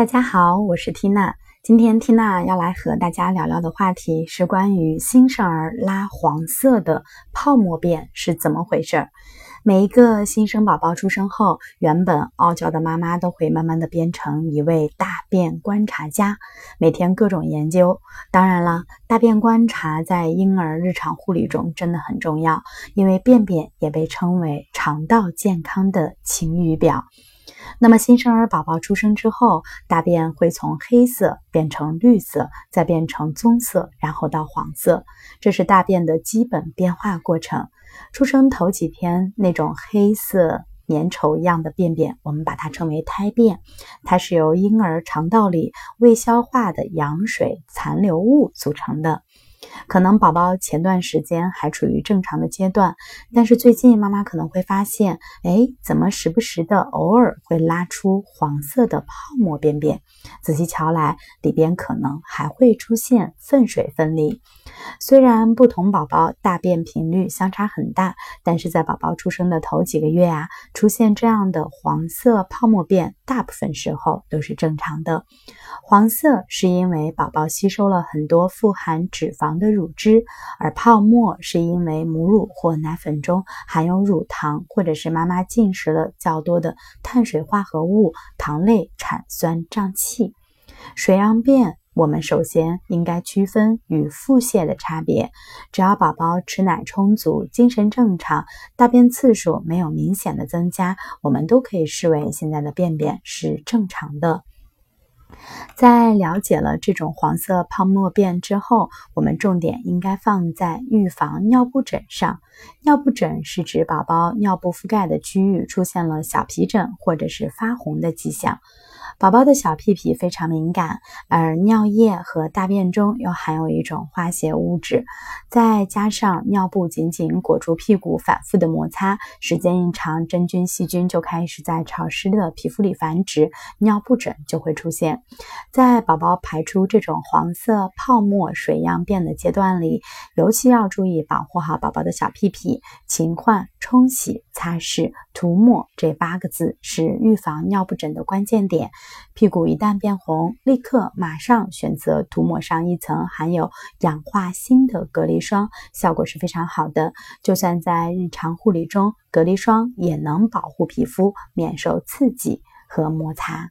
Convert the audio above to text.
大家好，我是缇娜。今天缇娜要来和大家聊聊的话题是关于新生儿拉黄色的泡沫便是怎么回事。每一个新生宝宝出生后，原本傲娇的妈妈都会慢慢的变成一位大便观察家，每天各种研究。当然了，大便观察在婴儿日常护理中真的很重要，因为便便也被称为肠道健康的晴雨表。那么新生儿宝宝出生之后，大便会从黑色变成绿色，再变成棕色，然后到黄色，这是大便的基本变化过程。出生头几天那种黑色粘稠一样的便便，我们把它称为胎便，它是由婴儿肠道里未消化的羊水残留物组成的。可能宝宝前段时间还处于正常的阶段，但是最近妈妈可能会发现，哎，怎么时不时的偶尔会拉出黄色的泡沫便便？仔细瞧来，里边可能还会出现粪水分离。虽然不同宝宝大便频率相差很大，但是在宝宝出生的头几个月啊，出现这样的黄色泡沫便，大部分时候都是正常的。黄色是因为宝宝吸收了很多富含脂肪的乳汁，而泡沫是因为母乳或奶粉中含有乳糖，或者是妈妈进食了较多的碳水化合物、糖类产酸胀气。水样便，我们首先应该区分与腹泻的差别。只要宝宝吃奶充足、精神正常、大便次数没有明显的增加，我们都可以视为现在的便便是正常的。在了解了这种黄色泡沫便之后，我们重点应该放在预防尿布疹上。尿布疹是指宝宝尿布覆盖的区域出现了小皮疹或者是发红的迹象。宝宝的小屁屁非常敏感，而尿液和大便中又含有一种化学物质，再加上尿布紧紧裹住屁股，反复的摩擦，时间一长，真菌细菌就开始在潮湿的皮肤里繁殖，尿布疹就会出现。在宝宝排出这种黄色泡沫水样便的阶段里，尤其要注意保护好宝宝的小屁屁，勤换、冲洗、擦拭、涂抹这八个字是预防尿布疹的关键点。屁股一旦变红，立刻马上选择涂抹上一层含有氧化锌的隔离霜，效果是非常好的。就算在日常护理中，隔离霜也能保护皮肤免受刺激和摩擦。